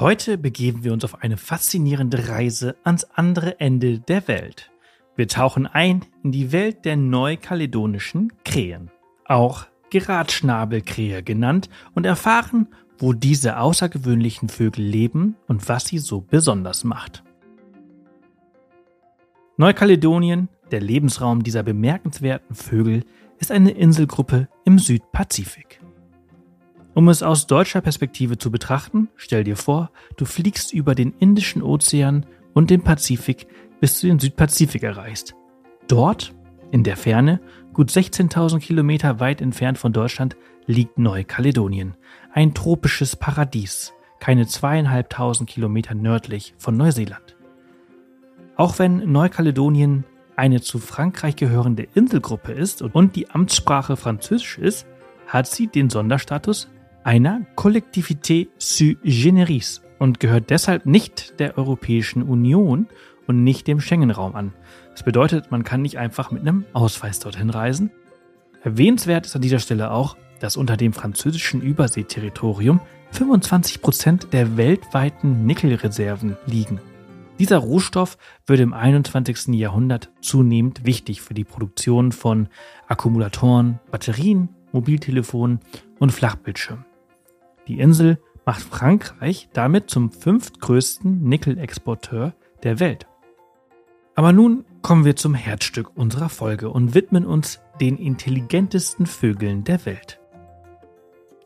Heute begeben wir uns auf eine faszinierende Reise ans andere Ende der Welt. Wir tauchen ein in die Welt der neukaledonischen Krähen, auch Geradschnabelkrähe genannt, und erfahren, wo diese außergewöhnlichen Vögel leben und was sie so besonders macht. Neukaledonien, der Lebensraum dieser bemerkenswerten Vögel, ist eine Inselgruppe im Südpazifik. Um es aus deutscher Perspektive zu betrachten, stell dir vor, du fliegst über den Indischen Ozean und den Pazifik bis du den Südpazifik erreichst. Dort, in der Ferne, gut 16.000 Kilometer weit entfernt von Deutschland, liegt Neukaledonien, ein tropisches Paradies, keine zweieinhalbtausend Kilometer nördlich von Neuseeland. Auch wenn Neukaledonien eine zu Frankreich gehörende Inselgruppe ist und die Amtssprache Französisch ist, hat sie den Sonderstatus einer Collectivité sui generis und gehört deshalb nicht der Europäischen Union und nicht dem Schengen-Raum an. Das bedeutet, man kann nicht einfach mit einem Ausweis dorthin reisen. Erwähnenswert ist an dieser Stelle auch, dass unter dem französischen Überseeterritorium 25 Prozent der weltweiten Nickelreserven liegen. Dieser Rohstoff wird im 21. Jahrhundert zunehmend wichtig für die Produktion von Akkumulatoren, Batterien, Mobiltelefonen und Flachbildschirmen. Die Insel macht Frankreich damit zum fünftgrößten Nickel-Exporteur der Welt. Aber nun kommen wir zum Herzstück unserer Folge und widmen uns den intelligentesten Vögeln der Welt.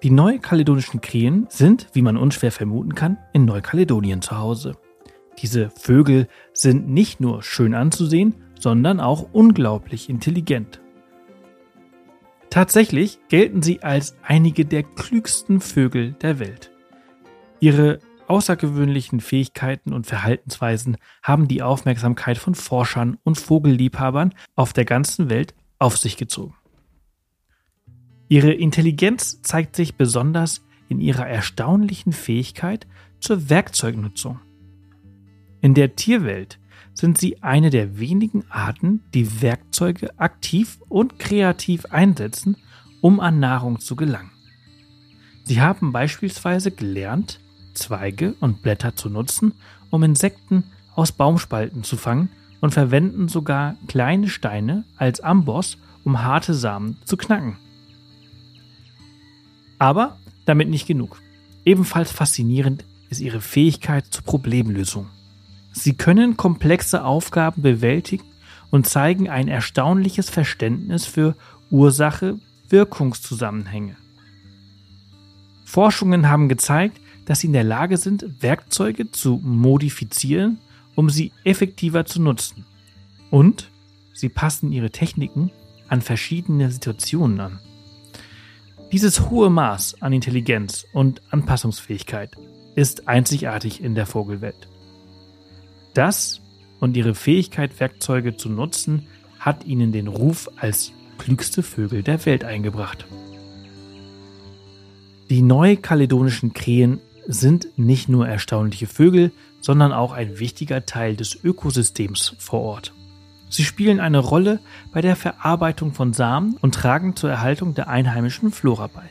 Die neukaledonischen Krähen sind, wie man unschwer vermuten kann, in Neukaledonien zu Hause. Diese Vögel sind nicht nur schön anzusehen, sondern auch unglaublich intelligent. Tatsächlich gelten sie als einige der klügsten Vögel der Welt. Ihre außergewöhnlichen Fähigkeiten und Verhaltensweisen haben die Aufmerksamkeit von Forschern und Vogelliebhabern auf der ganzen Welt auf sich gezogen. Ihre Intelligenz zeigt sich besonders in ihrer erstaunlichen Fähigkeit zur Werkzeugnutzung. In der Tierwelt sind sie eine der wenigen Arten, die Werkzeuge aktiv und kreativ einsetzen, um an Nahrung zu gelangen. Sie haben beispielsweise gelernt, Zweige und Blätter zu nutzen, um Insekten aus Baumspalten zu fangen und verwenden sogar kleine Steine als Amboss, um harte Samen zu knacken. Aber damit nicht genug. Ebenfalls faszinierend ist ihre Fähigkeit zur Problemlösung. Sie können komplexe Aufgaben bewältigen und zeigen ein erstaunliches Verständnis für Ursache-Wirkungszusammenhänge. Forschungen haben gezeigt, dass sie in der Lage sind, Werkzeuge zu modifizieren, um sie effektiver zu nutzen. Und sie passen ihre Techniken an verschiedene Situationen an. Dieses hohe Maß an Intelligenz und Anpassungsfähigkeit ist einzigartig in der Vogelwelt. Das und ihre Fähigkeit, Werkzeuge zu nutzen, hat ihnen den Ruf als klügste Vögel der Welt eingebracht. Die neukaledonischen Krähen sind nicht nur erstaunliche Vögel, sondern auch ein wichtiger Teil des Ökosystems vor Ort. Sie spielen eine Rolle bei der Verarbeitung von Samen und tragen zur Erhaltung der einheimischen Flora bei.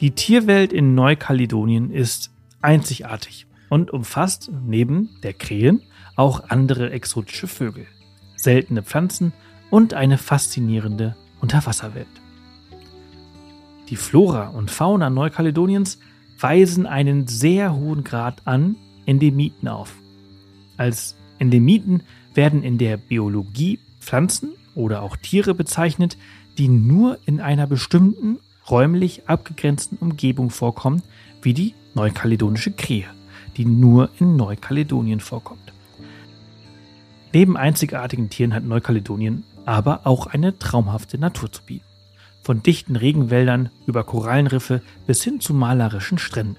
Die Tierwelt in Neukaledonien ist einzigartig und umfasst neben der Krähen auch andere exotische Vögel, seltene Pflanzen und eine faszinierende Unterwasserwelt. Die Flora und Fauna Neukaledoniens weisen einen sehr hohen Grad an Endemiten auf. Als Endemiten werden in der Biologie Pflanzen oder auch Tiere bezeichnet, die nur in einer bestimmten räumlich abgegrenzten Umgebung vorkommen, wie die neukaledonische Krähe, die nur in Neukaledonien vorkommt. Neben einzigartigen Tieren hat Neukaledonien aber auch eine traumhafte Natur zu bieten. Von dichten Regenwäldern über Korallenriffe bis hin zu malerischen Stränden.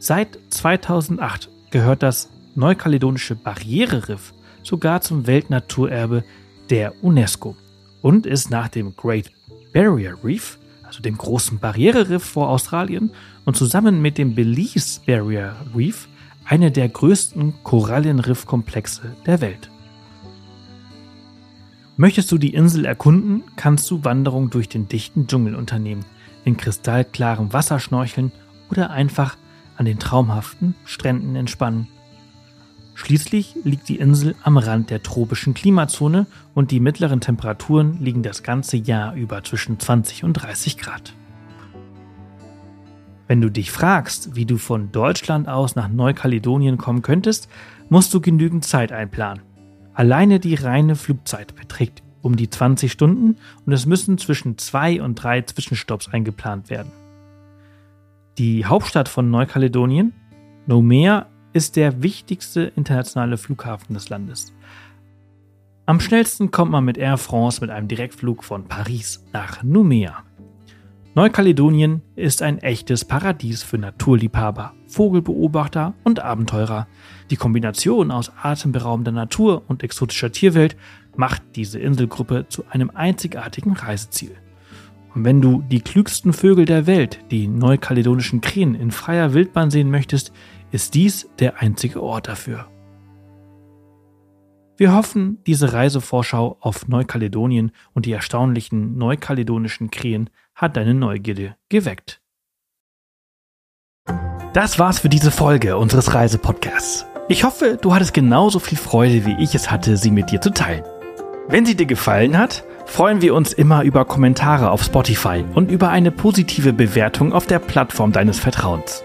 Seit 2008 gehört das neukaledonische Barriereriff sogar zum Weltnaturerbe der UNESCO und ist nach dem Great Barrier Reef, also dem großen Barriereriff vor Australien, und zusammen mit dem Belize Barrier Reef eine der größten Korallenriffkomplexe der Welt. Möchtest du die Insel erkunden, kannst du Wanderungen durch den dichten Dschungel unternehmen, in kristallklarem Wasser schnorcheln oder einfach an den traumhaften Stränden entspannen. Schließlich liegt die Insel am Rand der tropischen Klimazone und die mittleren Temperaturen liegen das ganze Jahr über zwischen 20 und 30 Grad. Wenn du dich fragst, wie du von Deutschland aus nach Neukaledonien kommen könntest, musst du genügend Zeit einplanen. Alleine die reine Flugzeit beträgt um die 20 Stunden und es müssen zwischen zwei und drei Zwischenstopps eingeplant werden. Die Hauptstadt von Neukaledonien, Nomea, ist der wichtigste internationale Flughafen des Landes. Am schnellsten kommt man mit Air France mit einem Direktflug von Paris nach Numea. Neukaledonien ist ein echtes Paradies für Naturliebhaber, Vogelbeobachter und Abenteurer. Die Kombination aus atemberaubender Natur und exotischer Tierwelt macht diese Inselgruppe zu einem einzigartigen Reiseziel. Und wenn du die klügsten Vögel der Welt, die neukaledonischen Krähen, in freier Wildbahn sehen möchtest, ist dies der einzige Ort dafür. Wir hoffen, diese Reisevorschau auf Neukaledonien und die erstaunlichen neukaledonischen Krähen hat deine Neugierde geweckt. Das war's für diese Folge unseres Reisepodcasts. Ich hoffe, du hattest genauso viel Freude, wie ich es hatte, sie mit dir zu teilen. Wenn sie dir gefallen hat, freuen wir uns immer über Kommentare auf Spotify und über eine positive Bewertung auf der Plattform deines Vertrauens.